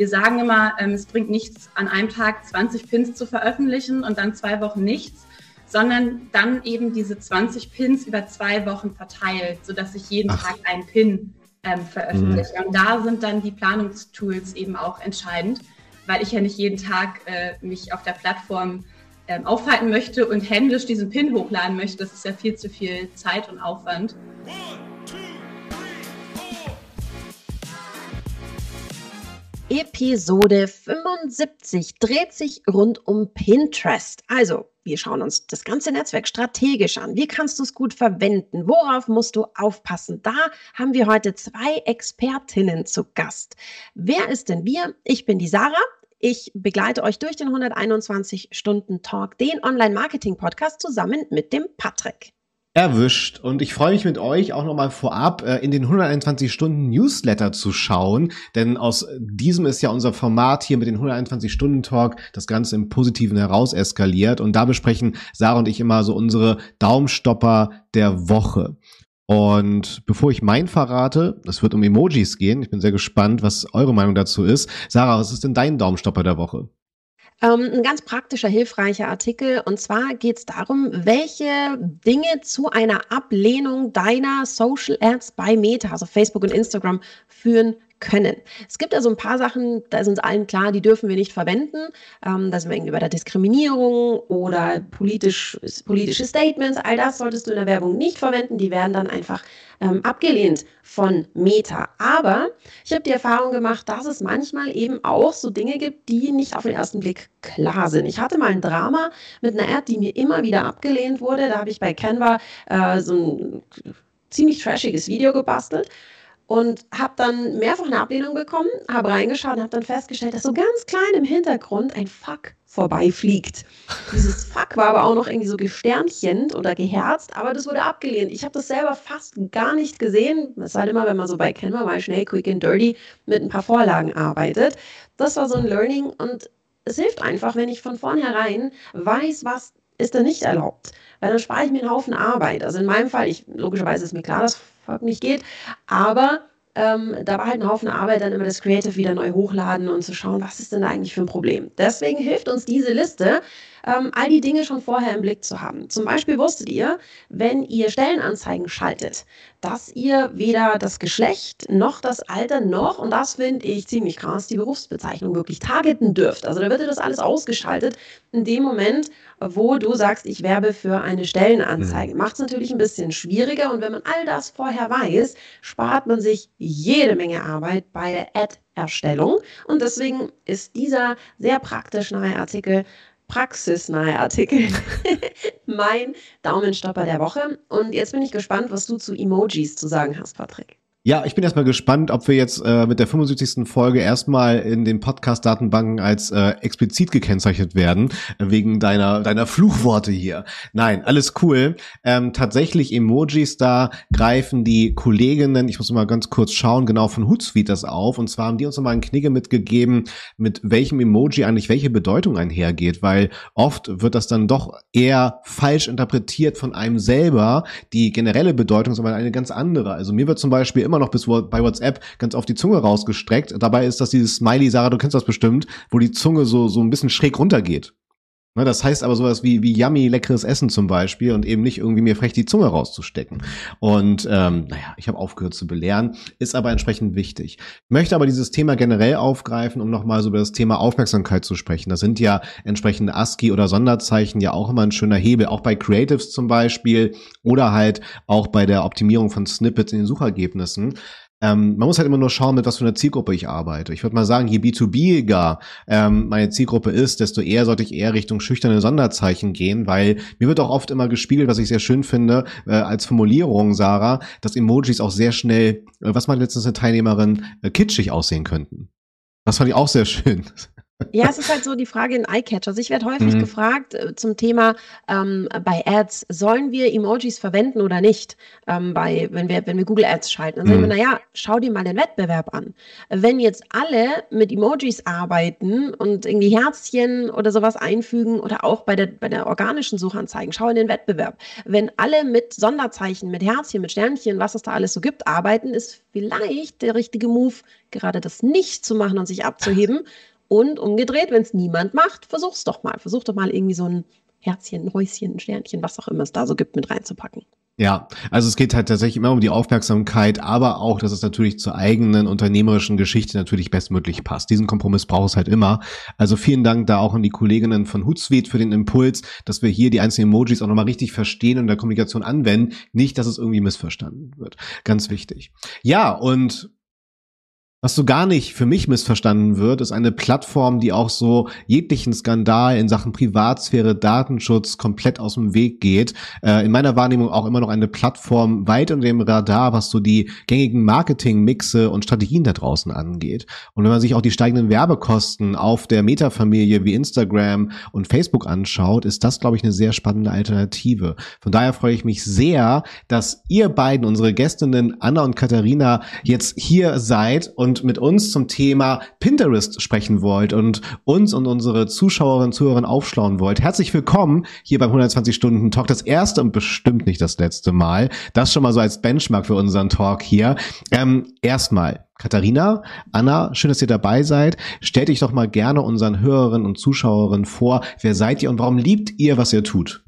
Wir sagen immer, ähm, es bringt nichts, an einem Tag 20 Pins zu veröffentlichen und dann zwei Wochen nichts, sondern dann eben diese 20 Pins über zwei Wochen verteilt, sodass ich jeden Ach. Tag einen Pin ähm, veröffentliche. Mhm. Und da sind dann die Planungstools eben auch entscheidend, weil ich ja nicht jeden Tag äh, mich auf der Plattform ähm, aufhalten möchte und händisch diesen Pin hochladen möchte. Das ist ja viel zu viel Zeit und Aufwand. Episode 75 dreht sich rund um Pinterest. Also, wir schauen uns das ganze Netzwerk strategisch an. Wie kannst du es gut verwenden? Worauf musst du aufpassen? Da haben wir heute zwei Expertinnen zu Gast. Wer ist denn wir? Ich bin die Sarah. Ich begleite euch durch den 121 Stunden Talk, den Online-Marketing-Podcast zusammen mit dem Patrick. Erwischt. Und ich freue mich mit euch auch nochmal vorab äh, in den 121 Stunden Newsletter zu schauen, denn aus diesem ist ja unser Format hier mit den 121 Stunden Talk das Ganze im Positiven heraus eskaliert und da besprechen Sarah und ich immer so unsere Daumenstopper der Woche. Und bevor ich mein verrate, es wird um Emojis gehen. Ich bin sehr gespannt, was eure Meinung dazu ist. Sarah, was ist denn dein Daumenstopper der Woche? Ähm, ein ganz praktischer, hilfreicher Artikel. Und zwar geht es darum, welche Dinge zu einer Ablehnung deiner Social Ads bei Meta, also Facebook und Instagram, führen können. Es gibt also ein paar Sachen, da ist uns allen klar, die dürfen wir nicht verwenden. Ähm, da sind wir irgendwie bei der Diskriminierung oder politisch, politische Statements. All das solltest du in der Werbung nicht verwenden. Die werden dann einfach ähm, abgelehnt von Meta. Aber ich habe die Erfahrung gemacht, dass es manchmal eben auch so Dinge gibt, die nicht auf den ersten Blick klar sind. Ich hatte mal ein Drama mit einer Ad, die mir immer wieder abgelehnt wurde. Da habe ich bei Canva äh, so ein ziemlich trashiges Video gebastelt und habe dann mehrfach eine Ablehnung bekommen, habe reingeschaut und habe dann festgestellt, dass so ganz klein im Hintergrund ein Fuck vorbeifliegt. Dieses Fuck war aber auch noch irgendwie so gesternchend oder geherzt, aber das wurde abgelehnt. Ich habe das selber fast gar nicht gesehen. Das ist halt immer, wenn man so bei Canva mal schnell, quick and dirty mit ein paar Vorlagen arbeitet. Das war so ein Learning und es hilft einfach, wenn ich von vornherein weiß, was ist da nicht erlaubt. Weil dann spare ich mir einen Haufen Arbeit. Also in meinem Fall, ich, logischerweise ist mir klar, dass Fuck nicht geht. Aber ähm, da war halt ein Haufen Arbeit, dann immer das Creative wieder neu hochladen und zu schauen, was ist denn da eigentlich für ein Problem. Deswegen hilft uns diese Liste, ähm, all die Dinge schon vorher im Blick zu haben. Zum Beispiel wusstet ihr, wenn ihr Stellenanzeigen schaltet, dass ihr weder das Geschlecht noch das Alter noch, und das finde ich ziemlich krass, die Berufsbezeichnung wirklich targeten dürft. Also da wird dir das alles ausgeschaltet in dem Moment, wo du sagst, ich werbe für eine Stellenanzeige. Mhm. Macht es natürlich ein bisschen schwieriger und wenn man all das vorher weiß, spart man sich jede Menge Arbeit bei der Ad-Erstellung. Und deswegen ist dieser sehr praktisch nahe Artikel praxisnahe Artikel. mein Daumenstopper der Woche. Und jetzt bin ich gespannt, was du zu Emojis zu sagen hast, Patrick. Ja, ich bin erstmal gespannt, ob wir jetzt äh, mit der 75. Folge erstmal in den Podcast-Datenbanken als äh, explizit gekennzeichnet werden, wegen deiner, deiner Fluchworte hier. Nein, alles cool. Ähm, tatsächlich Emojis, da greifen die Kolleginnen, ich muss mal ganz kurz schauen, genau von Hootsuite das auf. Und zwar haben die uns nochmal einen Knigge mitgegeben, mit welchem Emoji eigentlich welche Bedeutung einhergeht, weil oft wird das dann doch eher falsch interpretiert von einem selber. Die generelle Bedeutung ist aber eine ganz andere. Also mir wird zum Beispiel immer noch bis bei WhatsApp ganz auf die Zunge rausgestreckt. Dabei ist das dieses Smiley, Sarah, du kennst das bestimmt, wo die Zunge so, so ein bisschen schräg runtergeht. Ne, das heißt aber sowas wie, wie yummy, leckeres Essen zum Beispiel und eben nicht irgendwie mir frech die Zunge rauszustecken. Und ähm, naja, ich habe aufgehört zu belehren, ist aber entsprechend wichtig. Ich möchte aber dieses Thema generell aufgreifen, um nochmal so über das Thema Aufmerksamkeit zu sprechen. Das sind ja entsprechende ASCII oder Sonderzeichen ja auch immer ein schöner Hebel, auch bei Creatives zum Beispiel oder halt auch bei der Optimierung von Snippets in den Suchergebnissen. Ähm, man muss halt immer nur schauen, mit was für einer Zielgruppe ich arbeite. Ich würde mal sagen, je B2B-iger ähm, meine Zielgruppe ist, desto eher sollte ich eher Richtung schüchterne Sonderzeichen gehen, weil mir wird auch oft immer gespiegelt, was ich sehr schön finde, äh, als Formulierung, Sarah, dass Emojis auch sehr schnell, äh, was meint letztens eine Teilnehmerin, äh, kitschig aussehen könnten. Das fand ich auch sehr schön. Ja, es ist halt so die Frage in iCatch. Also ich werde häufig mhm. gefragt äh, zum Thema ähm, bei Ads, sollen wir Emojis verwenden oder nicht? Ähm, bei, wenn wir, wenn wir Google Ads schalten. Dann mhm. sagen wir, mhm. naja, schau dir mal den Wettbewerb an. Wenn jetzt alle mit Emojis arbeiten und irgendwie Herzchen oder sowas einfügen oder auch bei der, bei der organischen Suchanzeigen, schau in den Wettbewerb. Wenn alle mit Sonderzeichen, mit Herzchen, mit Sternchen, was es da alles so gibt, arbeiten, ist vielleicht der richtige Move, gerade das nicht zu machen und sich abzuheben. Und umgedreht, wenn es niemand macht, versuch's doch mal. Versuch doch mal irgendwie so ein Herzchen, ein Häuschen, ein Sternchen, was auch immer es da so gibt, mit reinzupacken. Ja, also es geht halt tatsächlich immer um die Aufmerksamkeit, aber auch, dass es natürlich zur eigenen unternehmerischen Geschichte natürlich bestmöglich passt. Diesen Kompromiss braucht es halt immer. Also vielen Dank da auch an die Kolleginnen von Hootsuite für den Impuls, dass wir hier die einzelnen Emojis auch nochmal richtig verstehen und in der Kommunikation anwenden. Nicht, dass es irgendwie missverstanden wird. Ganz wichtig. Ja, und was so gar nicht für mich missverstanden wird, ist eine Plattform, die auch so jeglichen Skandal in Sachen Privatsphäre, Datenschutz komplett aus dem Weg geht. Äh, in meiner Wahrnehmung auch immer noch eine Plattform weit unter dem Radar, was so die gängigen Marketing-Mixe und Strategien da draußen angeht. Und wenn man sich auch die steigenden Werbekosten auf der Meta-Familie wie Instagram und Facebook anschaut, ist das, glaube ich, eine sehr spannende Alternative. Von daher freue ich mich sehr, dass ihr beiden, unsere Gästinnen Anna und Katharina, jetzt hier seid und und mit uns zum Thema Pinterest sprechen wollt und uns und unsere Zuschauerinnen und Zuhörer aufschlauen wollt. Herzlich willkommen hier beim 120 Stunden Talk. Das erste und bestimmt nicht das letzte Mal. Das schon mal so als Benchmark für unseren Talk hier. Ähm, erstmal, Katharina, Anna, schön, dass ihr dabei seid. Stellt euch doch mal gerne unseren Hörerinnen und Zuschauerinnen vor. Wer seid ihr und warum liebt ihr, was ihr tut?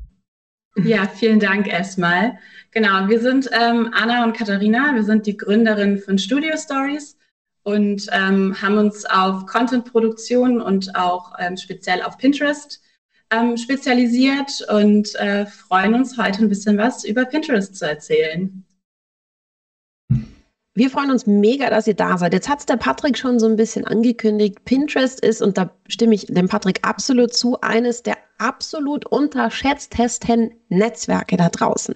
Ja, vielen Dank erstmal. Genau, wir sind ähm, Anna und Katharina. Wir sind die Gründerinnen von Studio Stories und ähm, haben uns auf Content-Produktion und auch ähm, speziell auf Pinterest ähm, spezialisiert und äh, freuen uns heute ein bisschen was über Pinterest zu erzählen. Wir freuen uns mega, dass ihr da seid. Jetzt hat es der Patrick schon so ein bisschen angekündigt. Pinterest ist, und da stimme ich dem Patrick absolut zu, eines der absolut unterschätztesten Netzwerke da draußen.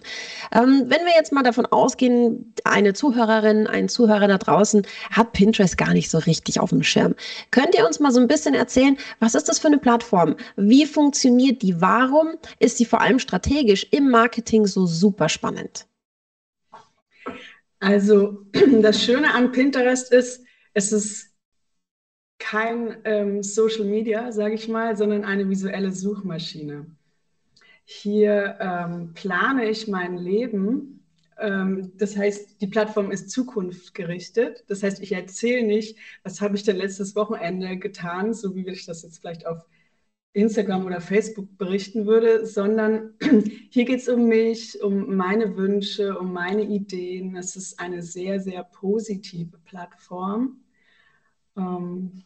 Ähm, wenn wir jetzt mal davon ausgehen, eine Zuhörerin, ein Zuhörer da draußen hat Pinterest gar nicht so richtig auf dem Schirm. Könnt ihr uns mal so ein bisschen erzählen, was ist das für eine Plattform? Wie funktioniert die? Warum ist sie vor allem strategisch im Marketing so super spannend? Also das Schöne an Pinterest ist, es ist kein ähm, Social Media, sage ich mal, sondern eine visuelle Suchmaschine. Hier ähm, plane ich mein Leben. Ähm, das heißt, die Plattform ist zukunftsgerichtet. Das heißt, ich erzähle nicht, was habe ich denn letztes Wochenende getan, so wie ich das jetzt vielleicht auf Instagram oder Facebook berichten würde, sondern hier geht es um mich, um meine Wünsche, um meine Ideen. Es ist eine sehr, sehr positive Plattform. Ähm,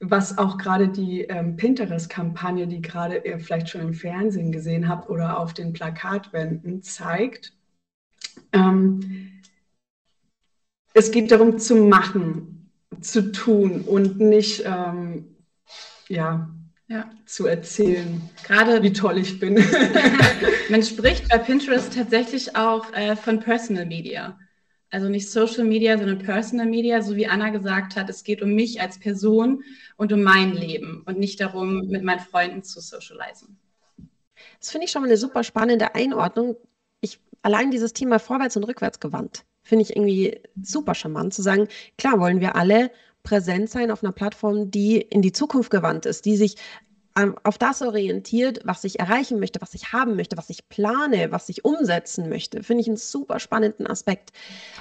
was auch gerade die ähm, Pinterest-Kampagne, die gerade ihr vielleicht schon im Fernsehen gesehen habt oder auf den Plakatwänden zeigt. Ähm, es geht darum zu machen, zu tun und nicht ja, ja. zu erzählen, gerade wie toll ich bin. Man spricht bei Pinterest tatsächlich auch äh, von Personal Media. Also nicht Social Media, sondern Personal Media, so wie Anna gesagt hat, es geht um mich als Person und um mein Leben und nicht darum, mit meinen Freunden zu socialisen. Das finde ich schon mal eine super spannende Einordnung. Ich, allein dieses Thema vorwärts und rückwärts gewandt, finde ich irgendwie super charmant zu sagen, klar wollen wir alle präsent sein auf einer Plattform, die in die Zukunft gewandt ist, die sich ähm, auf das orientiert, was ich erreichen möchte, was ich haben möchte, was ich plane, was ich umsetzen möchte. Finde ich einen super spannenden Aspekt.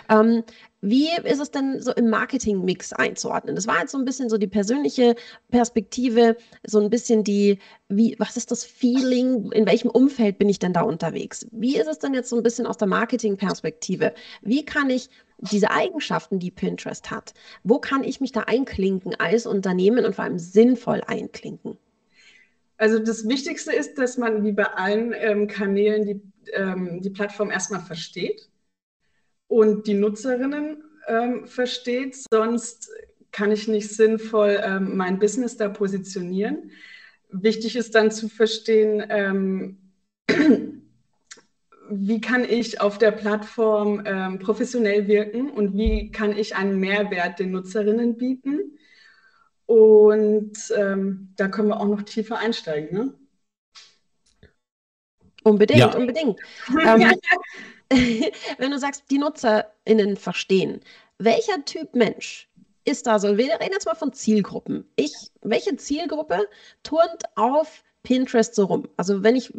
Ähm, wie ist es denn so im Marketing-Mix einzuordnen? Das war jetzt so ein bisschen so die persönliche Perspektive, so ein bisschen die, wie, was ist das Feeling, in welchem Umfeld bin ich denn da unterwegs? Wie ist es denn jetzt so ein bisschen aus der Marketing-Perspektive? Wie kann ich diese Eigenschaften, die Pinterest hat, wo kann ich mich da einklinken als Unternehmen und vor allem sinnvoll einklinken? Also das Wichtigste ist, dass man wie bei allen ähm, Kanälen die, ähm, die Plattform erstmal versteht und die Nutzerinnen ähm, versteht. Sonst kann ich nicht sinnvoll ähm, mein Business da positionieren. Wichtig ist dann zu verstehen, ähm, wie kann ich auf der Plattform ähm, professionell wirken und wie kann ich einen Mehrwert den Nutzerinnen bieten Und ähm, da können wir auch noch tiefer einsteigen. Ne? Unbedingt, ja. unbedingt. wenn du sagst, die NutzerInnen verstehen, welcher Typ Mensch ist da so? Wir reden jetzt mal von Zielgruppen. Ich, welche Zielgruppe turnt auf Pinterest so rum? Also wenn ich,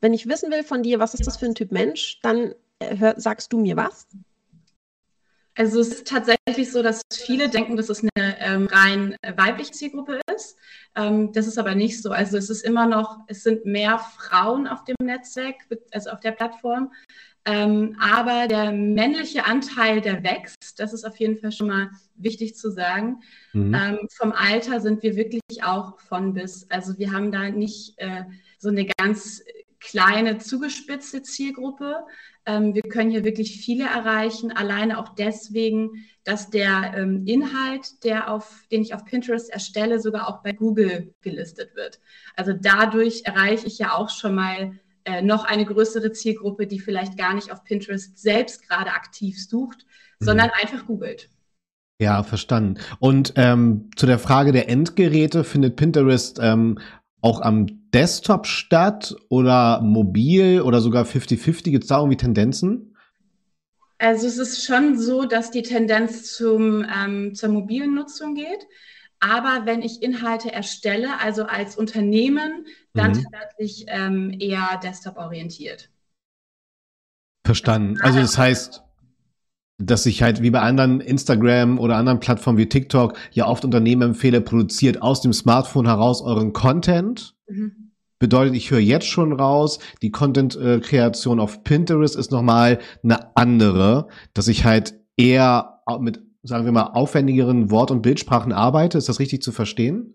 wenn ich wissen will von dir, was ist das für ein Typ Mensch, dann äh, hör, sagst du mir was? Also es ist tatsächlich so, dass viele denken, dass es eine ähm, rein weibliche Zielgruppe ist. Ähm, das ist aber nicht so. Also es ist immer noch, es sind mehr Frauen auf dem Netzwerk, also auf der Plattform. Ähm, aber der männliche Anteil, der wächst. Das ist auf jeden Fall schon mal wichtig zu sagen. Mhm. Ähm, vom Alter sind wir wirklich auch von bis. Also wir haben da nicht äh, so eine ganz kleine, zugespitzte Zielgruppe. Ähm, wir können hier wirklich viele erreichen, alleine auch deswegen, dass der ähm, Inhalt, der auf, den ich auf Pinterest erstelle, sogar auch bei Google gelistet wird. Also dadurch erreiche ich ja auch schon mal äh, noch eine größere Zielgruppe, die vielleicht gar nicht auf Pinterest selbst gerade aktiv sucht, mhm. sondern einfach googelt. Ja, verstanden. Und ähm, zu der Frage der Endgeräte findet Pinterest ähm, auch am Desktop statt oder mobil oder sogar 50-50? Gibt es da irgendwie Tendenzen? Also es ist schon so, dass die Tendenz zum, ähm, zur mobilen Nutzung geht. Aber wenn ich Inhalte erstelle, also als Unternehmen, dann mhm. tatsächlich ähm, eher desktop-orientiert. Verstanden. Also das heißt, dass ich halt wie bei anderen Instagram oder anderen Plattformen wie TikTok ja oft Unternehmen empfehle, produziert aus dem Smartphone heraus euren Content. Mhm. Bedeutet, ich höre jetzt schon raus, die Content-Kreation auf Pinterest ist nochmal eine andere, dass ich halt eher mit, sagen wir mal, aufwendigeren Wort- und Bildsprachen arbeite. Ist das richtig zu verstehen?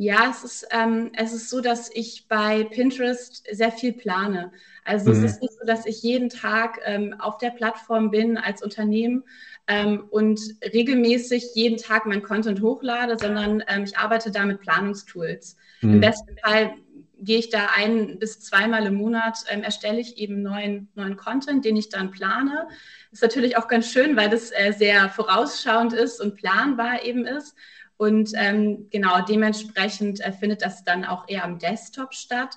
Ja, es ist, ähm, es ist so, dass ich bei Pinterest sehr viel plane. Also mhm. es ist nicht so, dass ich jeden Tag ähm, auf der Plattform bin als Unternehmen ähm, und regelmäßig jeden Tag mein Content hochlade, sondern ähm, ich arbeite da mit Planungstools. Mhm. Im besten Fall gehe ich da ein bis zweimal im Monat, ähm, erstelle ich eben neuen, neuen Content, den ich dann plane. Ist natürlich auch ganz schön, weil das äh, sehr vorausschauend ist und planbar eben ist. Und ähm, genau dementsprechend äh, findet das dann auch eher am Desktop statt.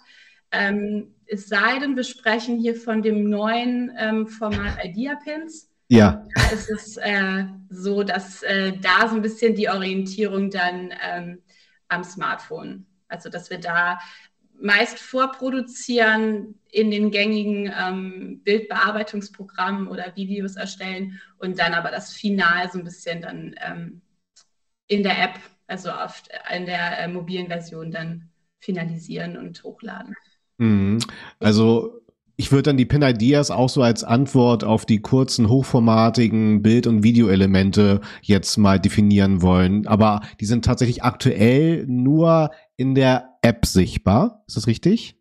Ähm, es sei denn, wir sprechen hier von dem neuen ähm, Format Idea Pins. Ja. Da ist es äh, so, dass äh, da so ein bisschen die Orientierung dann ähm, am Smartphone, also dass wir da meist vorproduzieren in den gängigen ähm, Bildbearbeitungsprogrammen oder Videos erstellen und dann aber das Final so ein bisschen dann ähm, in der App, also auf, in der äh, mobilen Version dann finalisieren und hochladen. Mhm. Also ich würde dann die Pin Ideas auch so als Antwort auf die kurzen, hochformatigen Bild- und Videoelemente jetzt mal definieren wollen. Aber die sind tatsächlich aktuell nur in der App sichtbar. Ist das richtig?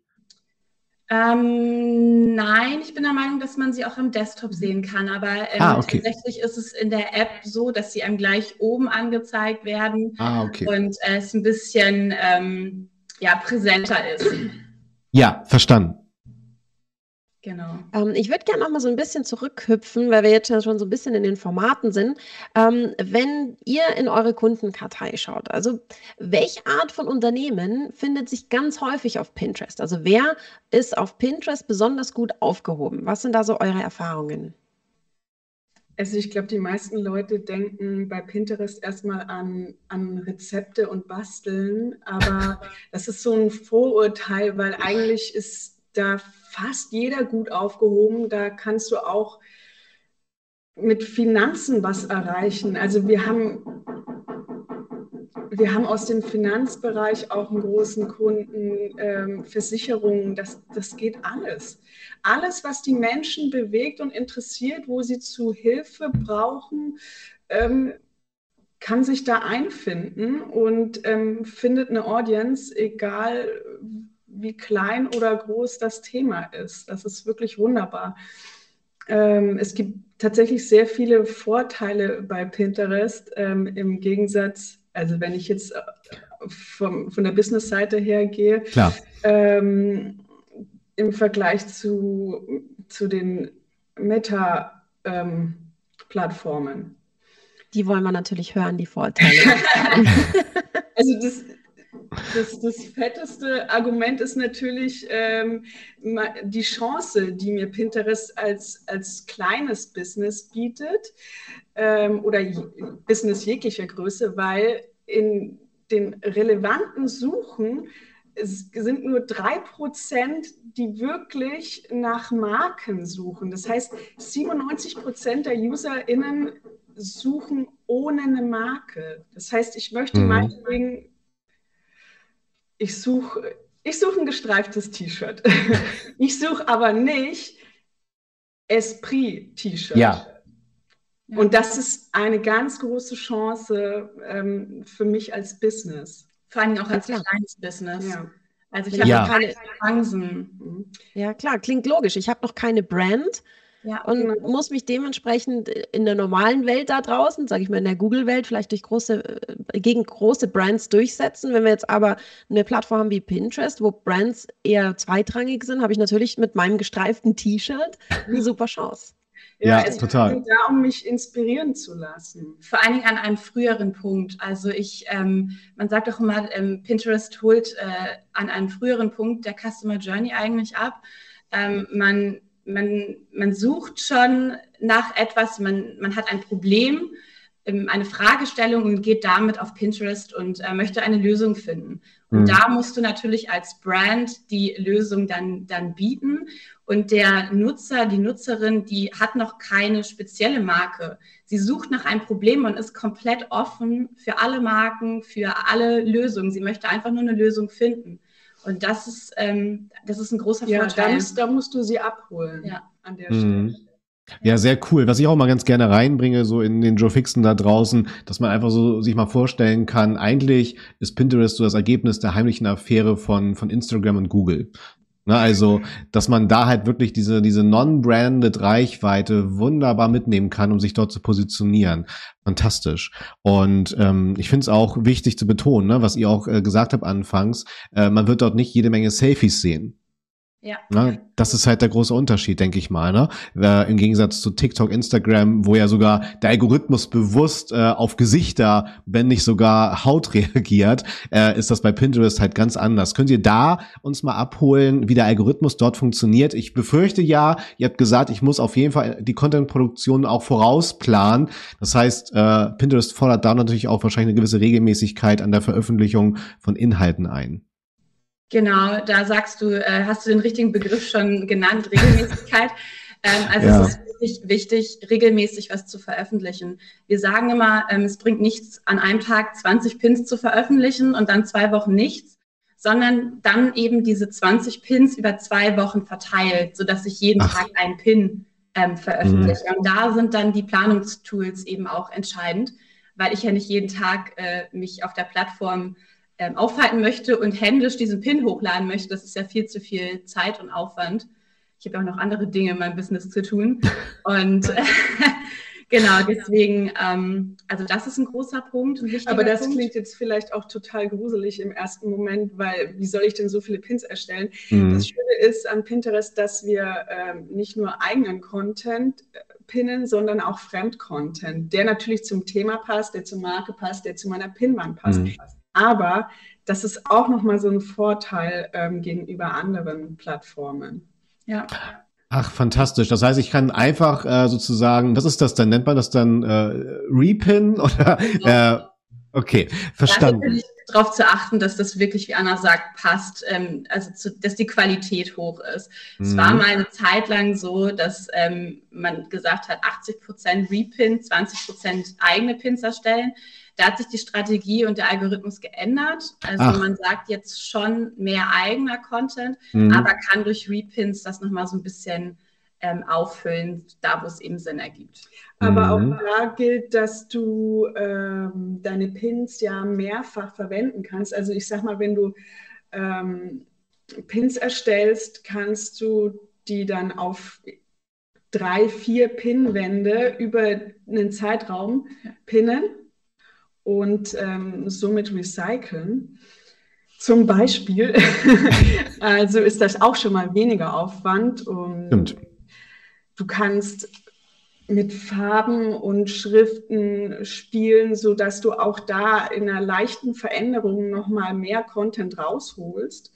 Ähm, nein, ich bin der Meinung, dass man sie auch am Desktop sehen kann. Aber ähm, ah, okay. tatsächlich ist es in der App so, dass sie einem gleich oben angezeigt werden ah, okay. und es ein bisschen ähm, ja, präsenter ist. Ja, verstanden. Genau. Ähm, ich würde gerne noch mal so ein bisschen zurückhüpfen, weil wir jetzt schon so ein bisschen in den Formaten sind. Ähm, wenn ihr in eure Kundenkartei schaut, also welche Art von Unternehmen findet sich ganz häufig auf Pinterest? Also wer ist auf Pinterest besonders gut aufgehoben? Was sind da so eure Erfahrungen? Also ich glaube, die meisten Leute denken bei Pinterest erstmal an, an Rezepte und Basteln, aber das ist so ein Vorurteil, weil eigentlich ist da fast jeder gut aufgehoben. Da kannst du auch mit Finanzen was erreichen. Also wir haben, wir haben aus dem Finanzbereich auch einen großen Kunden, ähm, Versicherungen, das, das geht alles. Alles, was die Menschen bewegt und interessiert, wo sie zu Hilfe brauchen, ähm, kann sich da einfinden und ähm, findet eine Audience, egal wie klein oder groß das Thema ist. Das ist wirklich wunderbar. Ähm, es gibt tatsächlich sehr viele Vorteile bei Pinterest ähm, im Gegensatz, also wenn ich jetzt äh, vom, von der Business-Seite her gehe, ähm, im Vergleich zu, zu den Meta-Plattformen. die wollen wir natürlich hören, die Vorteile. Also das, das, das fetteste Argument ist natürlich ähm, die Chance, die mir Pinterest als, als kleines Business bietet ähm, oder Business jeglicher Größe, weil in den relevanten Suchen es sind nur drei Prozent, die wirklich nach Marken suchen. Das heißt, 97 Prozent der UserInnen suchen ohne eine Marke. Das heißt, ich möchte mhm. meinetwegen, ich suche ich suche ein gestreiftes T-Shirt. ich suche aber nicht Esprit-T-Shirt. Ja. Und das ist eine ganz große Chance ähm, für mich als Business. Vor allem auch als kleines Business. Ja. Also ich habe ja. keine Chancen. Ja, klar, klingt logisch. Ich habe noch keine Brand. Ja, und genau. muss mich dementsprechend in der normalen Welt da draußen, sage ich mal in der Google-Welt, vielleicht durch große, äh, gegen große Brands durchsetzen. Wenn wir jetzt aber eine Plattform haben wie Pinterest, wo Brands eher zweitrangig sind, habe ich natürlich mit meinem gestreiften T-Shirt eine super Chance. Ja, ja total. Ich bin da, um mich inspirieren zu lassen. Vor allen Dingen an einem früheren Punkt. Also ich, ähm, man sagt auch immer, ähm, Pinterest holt äh, an einem früheren Punkt der Customer Journey eigentlich ab. Ähm, man, man, man sucht schon nach etwas, man, man hat ein Problem, ähm, eine Fragestellung und geht damit auf Pinterest und äh, möchte eine Lösung finden. Und mhm. da musst du natürlich als Brand die Lösung dann, dann bieten. Und der Nutzer, die Nutzerin, die hat noch keine spezielle Marke. Sie sucht nach einem Problem und ist komplett offen für alle Marken, für alle Lösungen. Sie möchte einfach nur eine Lösung finden. Und das ist, ähm, das ist ein großer ja, Vorteil. Da musst, da musst du sie abholen ja. an der mhm. Stelle. Ja, sehr cool. Was ich auch mal ganz gerne reinbringe, so in den Joe Fixen da draußen, dass man einfach so sich mal vorstellen kann, eigentlich ist Pinterest so das Ergebnis der heimlichen Affäre von, von Instagram und Google. Ne, also, dass man da halt wirklich diese, diese non-branded Reichweite wunderbar mitnehmen kann, um sich dort zu positionieren. Fantastisch. Und ähm, ich finde es auch wichtig zu betonen, ne, was ihr auch äh, gesagt habt anfangs, äh, man wird dort nicht jede Menge Selfies sehen. Ja. Ne? Das ist halt der große Unterschied, denke ich mal. Ne? Äh, Im Gegensatz zu TikTok, Instagram, wo ja sogar der Algorithmus bewusst äh, auf Gesichter, wenn nicht sogar Haut reagiert, äh, ist das bei Pinterest halt ganz anders. Könnt ihr da uns mal abholen, wie der Algorithmus dort funktioniert? Ich befürchte ja, ihr habt gesagt, ich muss auf jeden Fall die Content-Produktion auch vorausplanen. Das heißt, äh, Pinterest fordert da natürlich auch wahrscheinlich eine gewisse Regelmäßigkeit an der Veröffentlichung von Inhalten ein. Genau, da sagst du, äh, hast du den richtigen Begriff schon genannt, Regelmäßigkeit. ähm, also ja. es ist wirklich wichtig, regelmäßig was zu veröffentlichen. Wir sagen immer, ähm, es bringt nichts, an einem Tag 20 Pins zu veröffentlichen und dann zwei Wochen nichts, sondern dann eben diese 20 Pins über zwei Wochen verteilt, sodass ich jeden Ach. Tag einen Pin ähm, veröffentliche. Mhm. Und da sind dann die Planungstools eben auch entscheidend, weil ich ja nicht jeden Tag äh, mich auf der Plattform ähm, aufhalten möchte und händisch diesen Pin hochladen möchte, das ist ja viel zu viel Zeit und Aufwand. Ich habe ja auch noch andere Dinge in meinem Business zu tun. Und äh, genau, deswegen, ähm, also das ist ein großer Punkt. Ein Aber das Punkt. klingt jetzt vielleicht auch total gruselig im ersten Moment, weil wie soll ich denn so viele Pins erstellen? Mhm. Das Schöne ist an Pinterest, dass wir ähm, nicht nur eigenen Content äh, pinnen, sondern auch Fremdcontent, der natürlich zum Thema passt, der zur Marke passt, der zu meiner Pinwand passt. Mhm. Aber das ist auch nochmal so ein Vorteil ähm, gegenüber anderen Plattformen. Ja. Ach, fantastisch. Das heißt, ich kann einfach äh, sozusagen, was ist das dann? Nennt man das dann äh, Repin oder? Äh, okay, verstanden. Darauf zu achten, dass das wirklich, wie Anna sagt, passt, ähm, also zu, dass die Qualität hoch ist. Mhm. Es war mal eine Zeit lang so, dass ähm, man gesagt hat, 80 Prozent Repin, 20 Prozent eigene Pins erstellen. Da hat sich die Strategie und der Algorithmus geändert. Also Ach. man sagt jetzt schon mehr eigener Content, mhm. aber kann durch Repins das nochmal so ein bisschen ähm, auffüllen, da wo es eben Sinn ergibt. Aber mhm. auch da gilt, dass du ähm, deine Pins ja mehrfach verwenden kannst. Also ich sag mal, wenn du ähm, Pins erstellst, kannst du die dann auf drei, vier Pinwände über einen Zeitraum pinnen und ähm, somit recyceln. Zum Beispiel, also ist das auch schon mal weniger Aufwand. Und Stimmt. Du kannst mit Farben und Schriften spielen, so dass du auch da in einer leichten Veränderung noch mal mehr Content rausholst,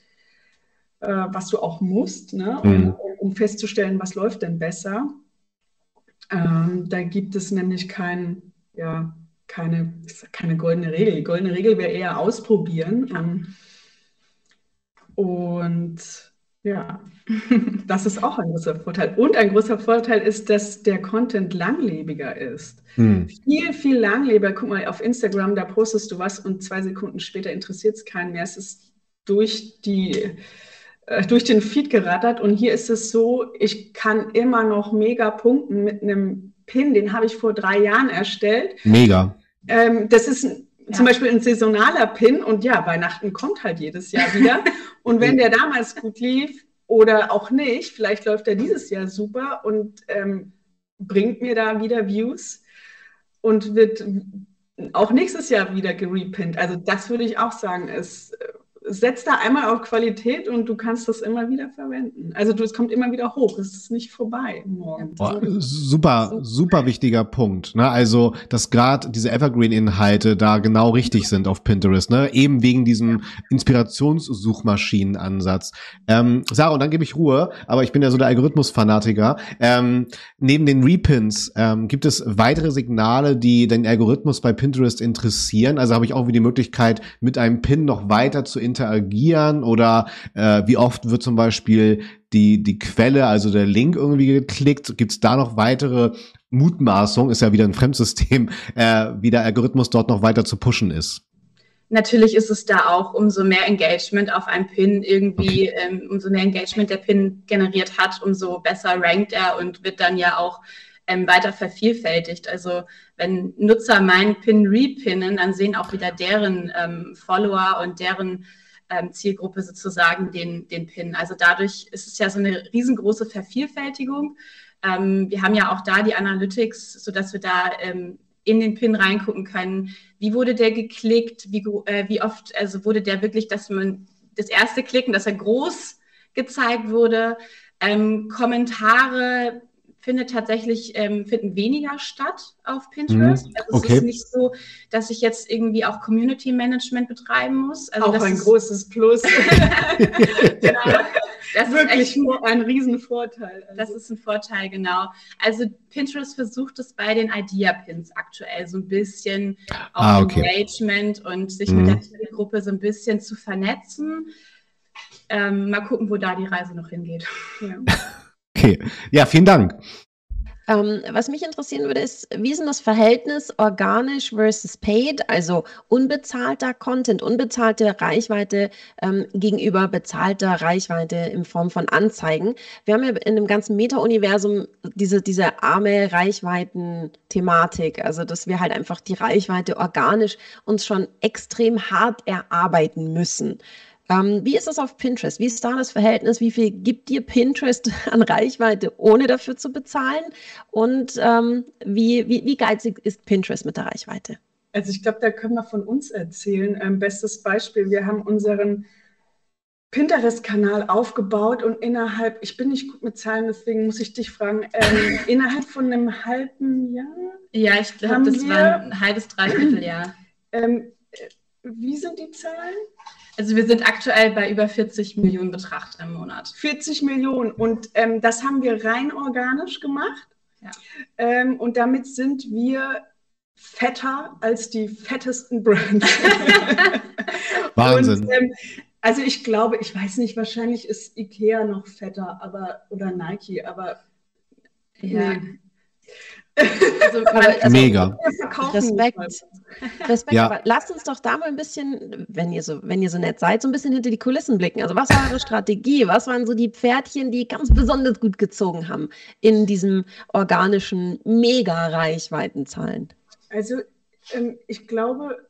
äh, was du auch musst, ne? Mhm. um, um, festzustellen, was läuft denn besser. Ähm, da gibt es nämlich kein, ja, keine, keine goldene Regel. Die goldene Regel wäre eher ausprobieren. Ähm, und ja, das ist auch ein großer Vorteil. Und ein großer Vorteil ist, dass der Content langlebiger ist. Hm. Viel, viel langlebiger. Guck mal, auf Instagram, da postest du was und zwei Sekunden später interessiert es keinen mehr. Es ist durch die äh, durch den Feed gerattert und hier ist es so, ich kann immer noch mega punkten mit einem Pin, den habe ich vor drei Jahren erstellt. Mega. Ähm, das ist ja. zum Beispiel ein saisonaler Pin und ja, Weihnachten kommt halt jedes Jahr wieder. und wenn der damals gut lief oder auch nicht, vielleicht läuft er dieses Jahr super und ähm, bringt mir da wieder Views und wird auch nächstes Jahr wieder gerepinnt. Also das würde ich auch sagen, ist setz da einmal auf Qualität und du kannst das immer wieder verwenden. Also du, es kommt immer wieder hoch, es ist nicht vorbei morgen. Boah, super, super wichtiger Punkt. Ne? Also, dass gerade diese Evergreen-Inhalte da genau richtig sind auf Pinterest, ne? Eben wegen diesem Inspirationssuchmaschinenansatz. Ähm, Sarah, und dann gebe ich Ruhe, aber ich bin ja so der Algorithmus-Fanatiker. Ähm, neben den Repins ähm, gibt es weitere Signale, die den Algorithmus bei Pinterest interessieren. Also habe ich auch wie die Möglichkeit, mit einem Pin noch weiter zu interagieren interagieren oder äh, wie oft wird zum Beispiel die, die Quelle, also der Link irgendwie geklickt? Gibt es da noch weitere Mutmaßung, ist ja wieder ein Fremdsystem, äh, wie der Algorithmus dort noch weiter zu pushen ist? Natürlich ist es da auch, umso mehr Engagement auf einem Pin irgendwie, okay. ähm, umso mehr Engagement der Pin generiert hat, umso besser rankt er und wird dann ja auch ähm, weiter vervielfältigt. Also wenn Nutzer meinen Pin repinnen, dann sehen auch wieder deren ähm, Follower und deren ähm, Zielgruppe sozusagen den, den Pin. Also dadurch ist es ja so eine riesengroße Vervielfältigung. Ähm, wir haben ja auch da die Analytics, sodass wir da ähm, in den Pin reingucken können. Wie wurde der geklickt? Wie, äh, wie oft also wurde der wirklich, dass man das erste Klicken, dass er groß gezeigt wurde? Ähm, Kommentare, findet tatsächlich, ähm, finden weniger statt auf Pinterest. Mhm. Also es okay. ist nicht so, dass ich jetzt irgendwie auch Community Management betreiben muss. Also auch ein großes Plus. genau. Das Wirklich ist echt ein Riesenvorteil. Also. Das ist ein Vorteil, genau. Also Pinterest versucht es bei den Idea-Pins aktuell so ein bisschen auf ah, okay. Engagement und sich mhm. mit der Zielgruppe so ein bisschen zu vernetzen. Ähm, mal gucken, wo da die Reise noch hingeht. Ja. Okay, ja, vielen Dank. Ähm, was mich interessieren würde, ist, wie ist denn das Verhältnis organisch versus paid, also unbezahlter Content, unbezahlte Reichweite ähm, gegenüber bezahlter Reichweite in Form von Anzeigen? Wir haben ja in dem ganzen Meta-Universum diese, diese arme Reichweiten-Thematik, also dass wir halt einfach die Reichweite organisch uns schon extrem hart erarbeiten müssen. Ähm, wie ist das auf Pinterest? Wie ist da das Verhältnis? Wie viel gibt dir Pinterest an Reichweite, ohne dafür zu bezahlen? Und ähm, wie, wie, wie geizig ist Pinterest mit der Reichweite? Also ich glaube, da können wir von uns erzählen. Ähm, bestes Beispiel, wir haben unseren Pinterest-Kanal aufgebaut und innerhalb, ich bin nicht gut mit Zahlen, deswegen muss ich dich fragen, ähm, innerhalb von einem halben Jahr? Ja, ich glaube, das wir, war ein halbes, dreiviertel Jahr. Ähm, wie sind die Zahlen? Also wir sind aktuell bei über 40 Millionen Betrachter im Monat. 40 Millionen und ähm, das haben wir rein organisch gemacht. Ja. Ähm, und damit sind wir fetter als die fettesten Brands. Wahnsinn. Und, ähm, also ich glaube, ich weiß nicht, wahrscheinlich ist Ikea noch fetter, aber oder Nike, aber ja. Nee. Also, also, Mega. Respekt. Respekt. Ja. Aber lasst uns doch da mal ein bisschen, wenn ihr so, wenn ihr so nett seid, so ein bisschen hinter die Kulissen blicken. Also was war eure Strategie? Was waren so die Pferdchen, die ganz besonders gut gezogen haben in diesem organischen Mega-Reichweitenzahlen? Also ähm, ich glaube,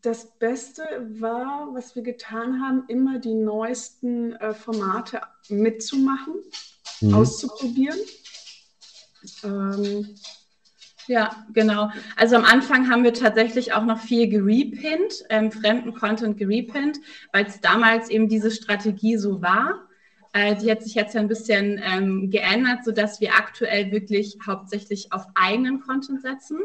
das Beste war, was wir getan haben, immer die neuesten äh, Formate mitzumachen, mhm. auszuprobieren. Ähm, ja, genau. Also am Anfang haben wir tatsächlich auch noch viel gerepinnt, ähm, fremden Content gerepinnt, weil es damals eben diese Strategie so war. Äh, die hat sich jetzt ein bisschen ähm, geändert, sodass wir aktuell wirklich hauptsächlich auf eigenen Content setzen.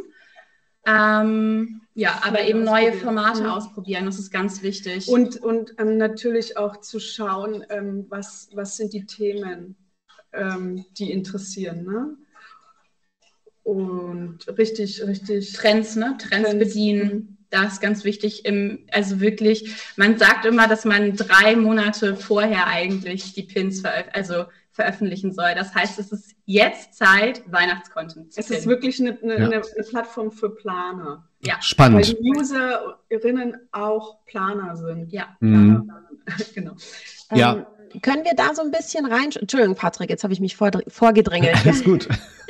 Ähm, ja, aber eben neue Formate mhm. ausprobieren, das ist ganz wichtig. Und, und ähm, natürlich auch zu schauen, ähm, was, was sind die Themen, ähm, die interessieren. Ne? Und richtig, richtig. Trends, ne? Trends, Trends bedienen. Mhm. Das ist ganz wichtig. Im, also wirklich, man sagt immer, dass man drei Monate vorher eigentlich die Pins veröf also veröffentlichen soll. Das heißt, es ist jetzt Zeit, Weihnachtscontent zu Es ist wirklich eine, eine, ja. eine, Plattform für Planer. Ja. Spannend. Weil die Userinnen auch Planer sind. Ja. Mhm. genau. Ja. Ähm, können wir da so ein bisschen rein? Entschuldigung, Patrick, jetzt habe ich mich vor, vorgedrängelt. Alles gut.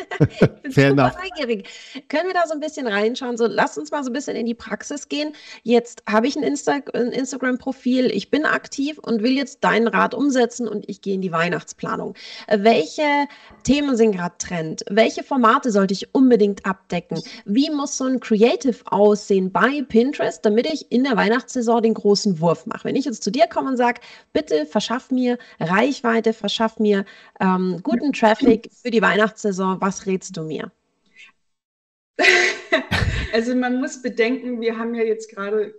ich bin super neugierig. Können wir da so ein bisschen reinschauen? So, lass uns mal so ein bisschen in die Praxis gehen. Jetzt habe ich ein, Insta ein Instagram-Profil, ich bin aktiv und will jetzt deinen Rat umsetzen und ich gehe in die Weihnachtsplanung. Welche Themen sind gerade Trend? Welche Formate sollte ich unbedingt abdecken? Wie muss so ein Creative aussehen bei Pinterest, damit ich in der Weihnachtssaison den großen Wurf mache? Wenn ich jetzt zu dir komme und sage, bitte verschaff mir Reichweite, verschaff mir ähm, guten Traffic für die Weihnachtssaison, was rätst du mir? Also man muss bedenken, wir haben ja jetzt gerade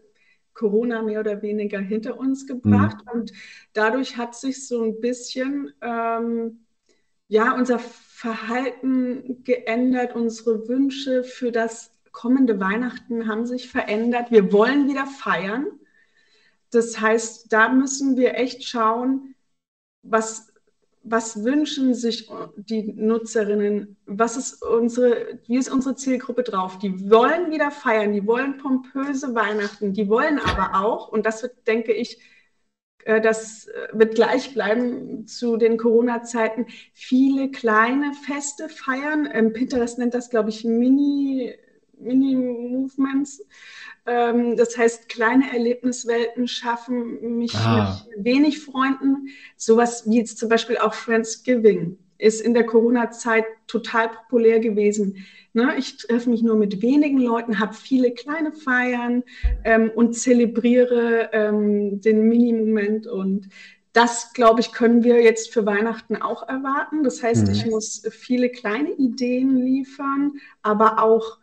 Corona mehr oder weniger hinter uns gebracht mhm. und dadurch hat sich so ein bisschen ähm, ja unser Verhalten geändert, unsere Wünsche für das kommende Weihnachten haben sich verändert. Wir wollen wieder feiern. Das heißt, da müssen wir echt schauen, was was wünschen sich die Nutzerinnen? Was ist unsere, wie ist unsere Zielgruppe drauf? Die wollen wieder feiern, die wollen pompöse Weihnachten, die wollen aber auch, und das wird, denke ich, äh, das wird gleich bleiben zu den Corona-Zeiten, viele kleine Feste feiern. Ähm, Pinterest nennt das, glaube ich, Mini, Mini-Movements. Ähm, das heißt, kleine Erlebniswelten schaffen mich ah. mit wenig Freunden. Sowas wie jetzt zum Beispiel auch Friendsgiving ist in der Corona-Zeit total populär gewesen. Ne, ich treffe mich nur mit wenigen Leuten, habe viele kleine Feiern ähm, und zelebriere ähm, den Mini-Moment. Und das, glaube ich, können wir jetzt für Weihnachten auch erwarten. Das heißt, mhm. ich muss viele kleine Ideen liefern, aber auch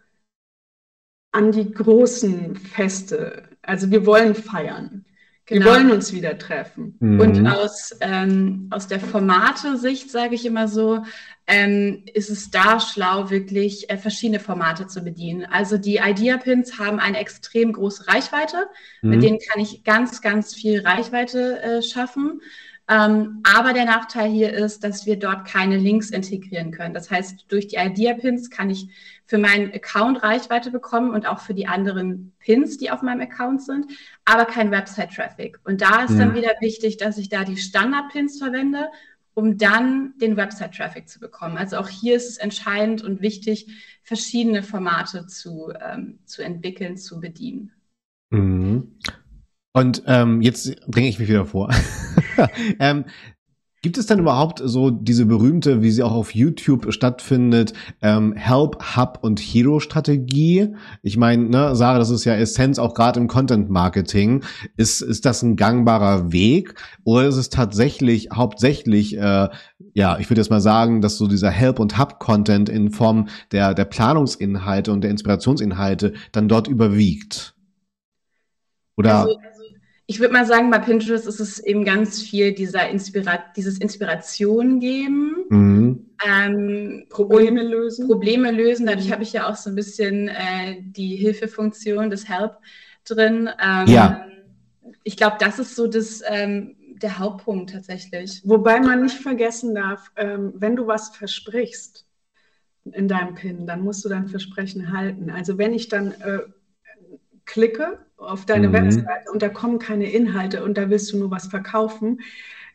an die großen Feste. Also wir wollen feiern. Genau. Wir wollen uns wieder treffen. Mhm. Und aus, ähm, aus der Formate-Sicht, sage ich immer so, ähm, ist es da schlau, wirklich äh, verschiedene Formate zu bedienen. Also die Idea-Pins haben eine extrem große Reichweite. Mhm. Mit denen kann ich ganz, ganz viel Reichweite äh, schaffen. Ähm, aber der Nachteil hier ist, dass wir dort keine Links integrieren können. Das heißt, durch die Idea-Pins kann ich für meinen Account Reichweite bekommen und auch für die anderen Pins, die auf meinem Account sind, aber kein Website-Traffic. Und da ist mhm. dann wieder wichtig, dass ich da die Standard-Pins verwende, um dann den Website-Traffic zu bekommen. Also auch hier ist es entscheidend und wichtig, verschiedene Formate zu, ähm, zu entwickeln, zu bedienen. Mhm. Und ähm, jetzt bringe ich mich wieder vor. ähm, Gibt es denn überhaupt so diese berühmte, wie sie auch auf YouTube stattfindet, ähm, Help, Hub und Hero Strategie? Ich meine, ne, Sarah, das ist ja Essenz auch gerade im Content Marketing. Ist, ist das ein gangbarer Weg oder ist es tatsächlich hauptsächlich, äh, ja, ich würde jetzt mal sagen, dass so dieser Help und Hub Content in Form der, der Planungsinhalte und der Inspirationsinhalte dann dort überwiegt? Oder? Also, ich würde mal sagen, bei Pinterest ist es eben ganz viel dieser Inspira dieses Inspiration geben, mhm. ähm, Probleme lösen. Probleme lösen. Dadurch mhm. habe ich ja auch so ein bisschen äh, die Hilfefunktion des Help drin. Ähm, ja. Ich glaube, das ist so das, ähm, der Hauptpunkt tatsächlich. Wobei man nicht vergessen darf, ähm, wenn du was versprichst in deinem Pin, dann musst du dein Versprechen halten. Also wenn ich dann äh, klicke auf deine mhm. Webseite und da kommen keine Inhalte und da willst du nur was verkaufen,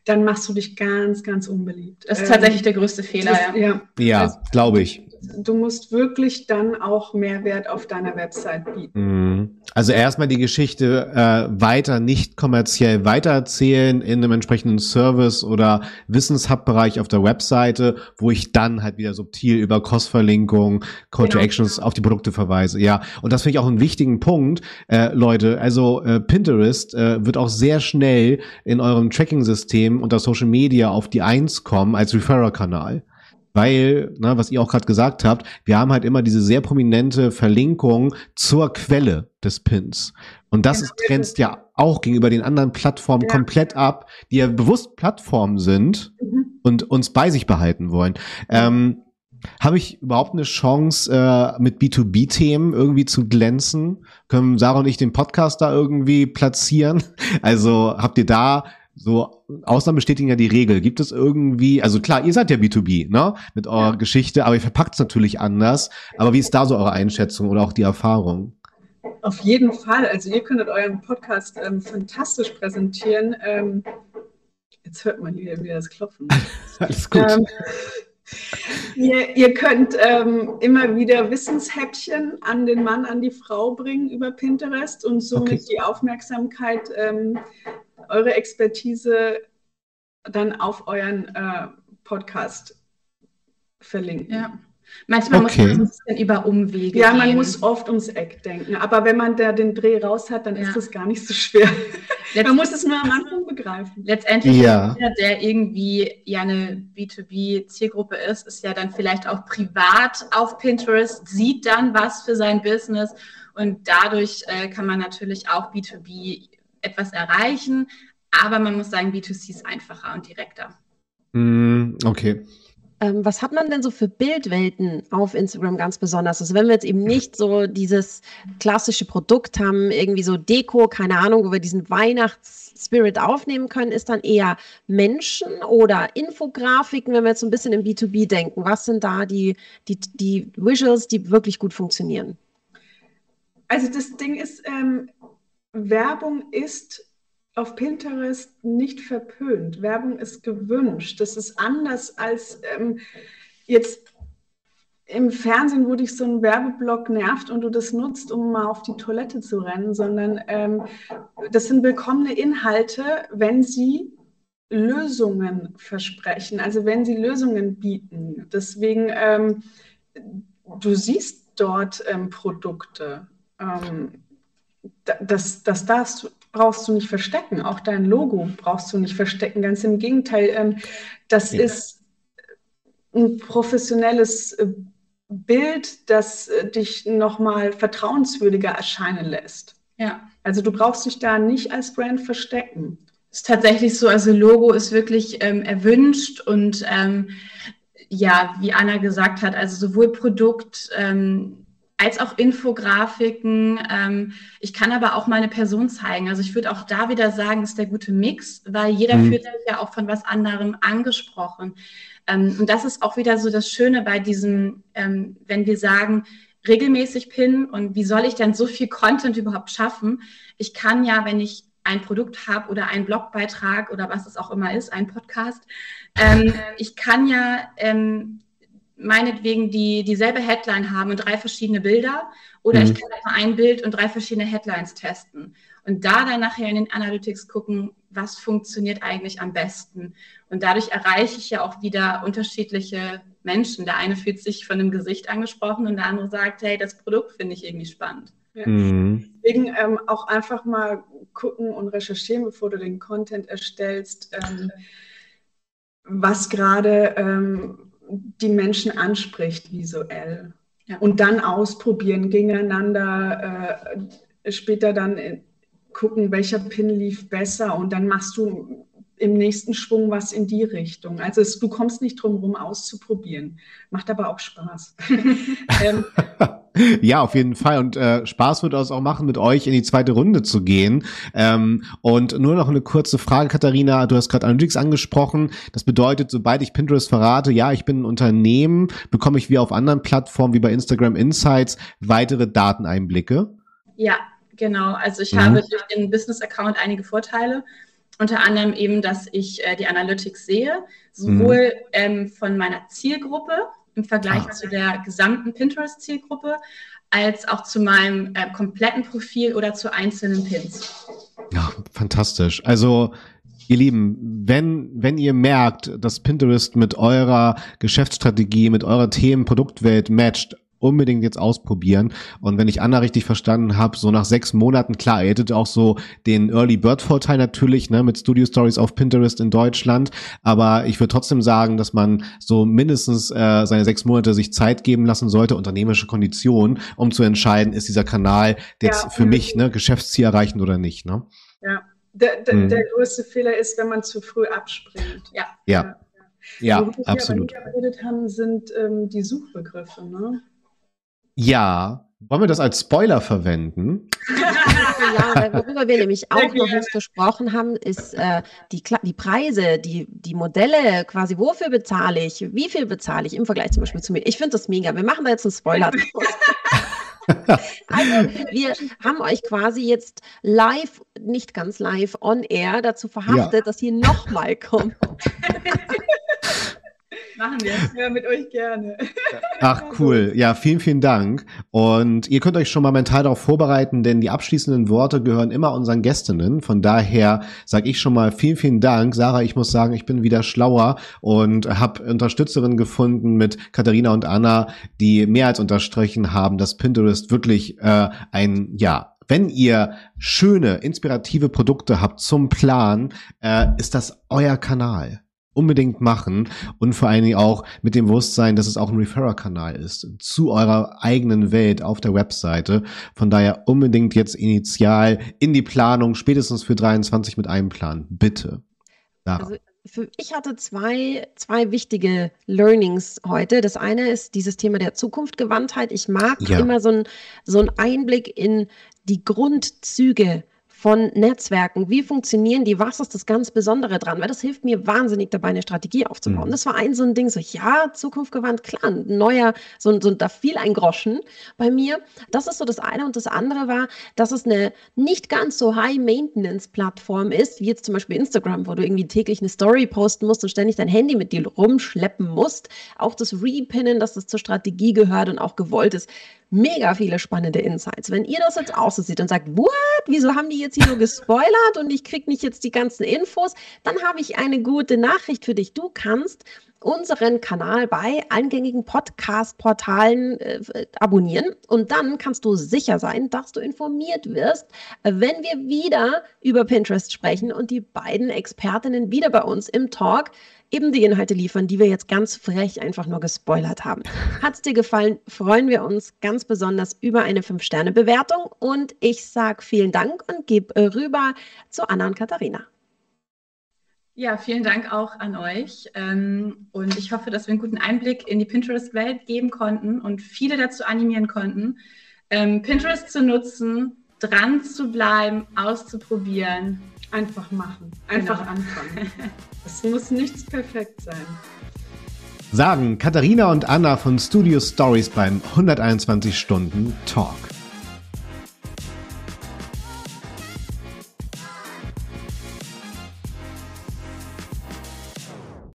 dann machst du dich ganz, ganz unbeliebt. Das ist tatsächlich ähm, der größte Fehler. Das, ja, ja, ja glaube ich. Du musst wirklich dann auch Mehrwert auf deiner Website bieten. Mhm. Also erstmal die Geschichte äh, weiter nicht kommerziell weitererzählen in einem entsprechenden Service oder Wissenshub-Bereich auf der Webseite, wo ich dann halt wieder subtil über Cross-Verlinkung, Call genau, to Actions genau. auf die Produkte verweise. Ja, und das finde ich auch einen wichtigen Punkt, äh, Leute. Also äh, Pinterest äh, wird auch sehr schnell in eurem Tracking-System unter Social Media auf die Eins kommen als Referrer-Kanal weil, ne, was ihr auch gerade gesagt habt, wir haben halt immer diese sehr prominente Verlinkung zur Quelle des Pins. Und das genau. grenzt ja auch gegenüber den anderen Plattformen ja. komplett ab, die ja bewusst Plattformen sind mhm. und uns bei sich behalten wollen. Ähm, habe ich überhaupt eine Chance, äh, mit B2B-Themen irgendwie zu glänzen? Können Sarah und ich den Podcast da irgendwie platzieren? Also habt ihr da so Ausnahmen bestätigen ja die Regel. Gibt es irgendwie, also klar, ihr seid ja B2B, ne, mit eurer ja. Geschichte, aber ihr verpackt es natürlich anders. Aber wie ist da so eure Einschätzung oder auch die Erfahrung? Auf jeden Fall. Also ihr könntet euren Podcast ähm, fantastisch präsentieren. Ähm, jetzt hört man hier wieder das Klopfen. Alles gut. Ähm, ihr, ihr, könnt ähm, immer wieder Wissenshäppchen an den Mann, an die Frau bringen über Pinterest und somit okay. die Aufmerksamkeit ähm, eure Expertise dann auf euren äh, Podcast verlinken. Ja. Manchmal okay. muss man ein bisschen über Umwege Ja, man gehen. muss oft ums Eck denken. Aber wenn man da den Dreh raus hat, dann ja. ist das gar nicht so schwer. man muss es nur am Anfang begreifen. Letztendlich ja. jeder, der irgendwie ja eine B2B-Zielgruppe ist, ist ja dann vielleicht auch privat auf Pinterest, sieht dann was für sein Business und dadurch äh, kann man natürlich auch B2B etwas erreichen, aber man muss sagen, B2C ist einfacher und direkter. Mm, okay. Ähm, was hat man denn so für Bildwelten auf Instagram ganz besonders? Also wenn wir jetzt eben nicht so dieses klassische Produkt haben, irgendwie so Deko, keine Ahnung, wo wir diesen Weihnachtsspirit aufnehmen können, ist dann eher Menschen oder Infografiken, wenn wir jetzt so ein bisschen im B2B denken. Was sind da die, die, die Visuals, die wirklich gut funktionieren? Also das Ding ist, ähm, Werbung ist auf Pinterest nicht verpönt. Werbung ist gewünscht. Das ist anders als ähm, jetzt im Fernsehen, wo dich so ein Werbeblock nervt und du das nutzt, um mal auf die Toilette zu rennen, sondern ähm, das sind willkommene Inhalte, wenn sie Lösungen versprechen, also wenn sie Lösungen bieten. Deswegen, ähm, du siehst dort ähm, Produkte. Das, das darfst, brauchst du nicht verstecken. Auch dein Logo brauchst du nicht verstecken. Ganz im Gegenteil, ähm, das ja. ist ein professionelles äh, Bild, das äh, dich nochmal vertrauenswürdiger erscheinen lässt. Ja. Also du brauchst dich da nicht als Brand verstecken. Ist tatsächlich so, also Logo ist wirklich ähm, erwünscht und ähm, ja, wie Anna gesagt hat, also sowohl Produkt, ähm, als auch Infografiken. Ähm, ich kann aber auch mal eine Person zeigen. Also ich würde auch da wieder sagen, ist der gute Mix, weil jeder mhm. fühlt sich ja auch von was anderem angesprochen. Ähm, und das ist auch wieder so das Schöne bei diesem, ähm, wenn wir sagen, regelmäßig pinnen und wie soll ich denn so viel Content überhaupt schaffen? Ich kann ja, wenn ich ein Produkt habe oder einen Blogbeitrag oder was es auch immer ist, ein Podcast, ähm, ich kann ja ähm, meinetwegen die dieselbe Headline haben und drei verschiedene Bilder oder mhm. ich kann einfach ein Bild und drei verschiedene Headlines testen und da dann nachher in den Analytics gucken, was funktioniert eigentlich am besten. Und dadurch erreiche ich ja auch wieder unterschiedliche Menschen. Der eine fühlt sich von dem Gesicht angesprochen und der andere sagt, hey, das Produkt finde ich irgendwie spannend. Ja. Mhm. Deswegen ähm, auch einfach mal gucken und recherchieren, bevor du den Content erstellst, ähm, was gerade ähm, die Menschen anspricht visuell. Ja. Und dann ausprobieren gegeneinander, äh, später dann äh, gucken, welcher Pin lief besser und dann machst du im nächsten Schwung was in die Richtung. Also es, du kommst nicht drum herum auszuprobieren. Macht aber auch Spaß. ähm, ja, auf jeden Fall. Und äh, Spaß wird es auch machen, mit euch in die zweite Runde zu gehen. Ähm, und nur noch eine kurze Frage, Katharina. Du hast gerade Analytics angesprochen. Das bedeutet, sobald ich Pinterest verrate, ja, ich bin ein Unternehmen, bekomme ich wie auf anderen Plattformen wie bei Instagram Insights weitere Dateneinblicke? Ja, genau. Also ich mhm. habe durch den Business-Account einige Vorteile. Unter anderem eben, dass ich äh, die Analytics sehe, sowohl mhm. ähm, von meiner Zielgruppe, im Vergleich ah. zu der gesamten Pinterest-Zielgruppe, als auch zu meinem äh, kompletten Profil oder zu einzelnen Pins. Ja, fantastisch. Also Ihr Lieben, wenn, wenn ihr merkt, dass Pinterest mit eurer Geschäftsstrategie, mit eurer Themen, Produktwelt matcht, unbedingt jetzt ausprobieren. Und wenn ich Anna richtig verstanden habe, so nach sechs Monaten, klar, ihr hättet auch so den Early Bird Vorteil natürlich, ne, mit Studio Stories auf Pinterest in Deutschland. Aber ich würde trotzdem sagen, dass man so mindestens äh, seine sechs Monate sich Zeit geben lassen sollte, unternehmerische Konditionen, um zu entscheiden, ist dieser Kanal jetzt ja, für mich ne, Geschäftsziel erreichend oder nicht. Ne? Ja, der, der, mhm. der größte Fehler ist, wenn man zu früh abspringt. Ja. Ja. Ja, ja absolut. Was wir geredet haben, sind ähm, die Suchbegriffe. Ne? Ja. Wollen wir das als Spoiler verwenden? ja, worüber wir nämlich auch noch nicht gesprochen haben, ist äh, die, die Preise, die, die Modelle, quasi, wofür bezahle ich, wie viel bezahle ich im Vergleich zum Beispiel zu mir. Ich finde das mega. Wir machen da jetzt einen Spoiler draus. also, wir haben euch quasi jetzt live, nicht ganz live, on air dazu verhaftet, ja. dass ihr nochmal kommt. Machen wir. Ja, mit euch gerne. Ach, cool. Ja, vielen, vielen Dank. Und ihr könnt euch schon mal mental darauf vorbereiten, denn die abschließenden Worte gehören immer unseren Gästinnen. Von daher sage ich schon mal vielen, vielen Dank. Sarah, ich muss sagen, ich bin wieder schlauer und habe Unterstützerinnen gefunden mit Katharina und Anna, die mehr als unterstrichen haben, dass Pinterest wirklich äh, ein, ja, wenn ihr schöne, inspirative Produkte habt zum Plan, äh, ist das euer Kanal unbedingt machen und vor allen Dingen auch mit dem Bewusstsein, dass es auch ein Referrer-Kanal ist zu eurer eigenen Welt auf der Webseite. Von daher unbedingt jetzt initial in die Planung, spätestens für 23 mit einplanen. Bitte. Sarah. Also für, ich hatte zwei, zwei wichtige Learnings heute. Das eine ist dieses Thema der Zukunftgewandtheit. Ich mag ja. immer so ein, so ein Einblick in die Grundzüge von Netzwerken. Wie funktionieren die? Was ist das ganz Besondere dran? Weil das hilft mir wahnsinnig dabei, eine Strategie aufzubauen. Mhm. Das war ein so ein Ding, so, ja, zukunftgewandt, klar, ein neuer, so, so, da fiel ein Groschen bei mir. Das ist so das eine. Und das andere war, dass es eine nicht ganz so High-Maintenance-Plattform ist, wie jetzt zum Beispiel Instagram, wo du irgendwie täglich eine Story posten musst und ständig dein Handy mit dir rumschleppen musst. Auch das Repinnen, dass das zur Strategie gehört und auch gewollt ist mega viele spannende Insights. Wenn ihr das jetzt auch so seht und sagt, what, wieso haben die jetzt hier nur gespoilert und ich kriege nicht jetzt die ganzen Infos, dann habe ich eine gute Nachricht für dich. Du kannst unseren Kanal bei eingängigen Podcast-Portalen äh, abonnieren und dann kannst du sicher sein, dass du informiert wirst, wenn wir wieder über Pinterest sprechen und die beiden Expertinnen wieder bei uns im Talk eben die Inhalte liefern, die wir jetzt ganz frech einfach nur gespoilert haben. Hat es dir gefallen, freuen wir uns ganz besonders über eine 5-Sterne-Bewertung und ich sage vielen Dank und gebe rüber zu Anna und Katharina. Ja, vielen Dank auch an euch. Ähm, und ich hoffe, dass wir einen guten Einblick in die Pinterest-Welt geben konnten und viele dazu animieren konnten, ähm, Pinterest zu nutzen, dran zu bleiben, auszuprobieren Einfach machen. Einfach genau. anfangen. Es muss nichts perfekt sein. Sagen Katharina und Anna von Studio Stories beim 121 Stunden Talk.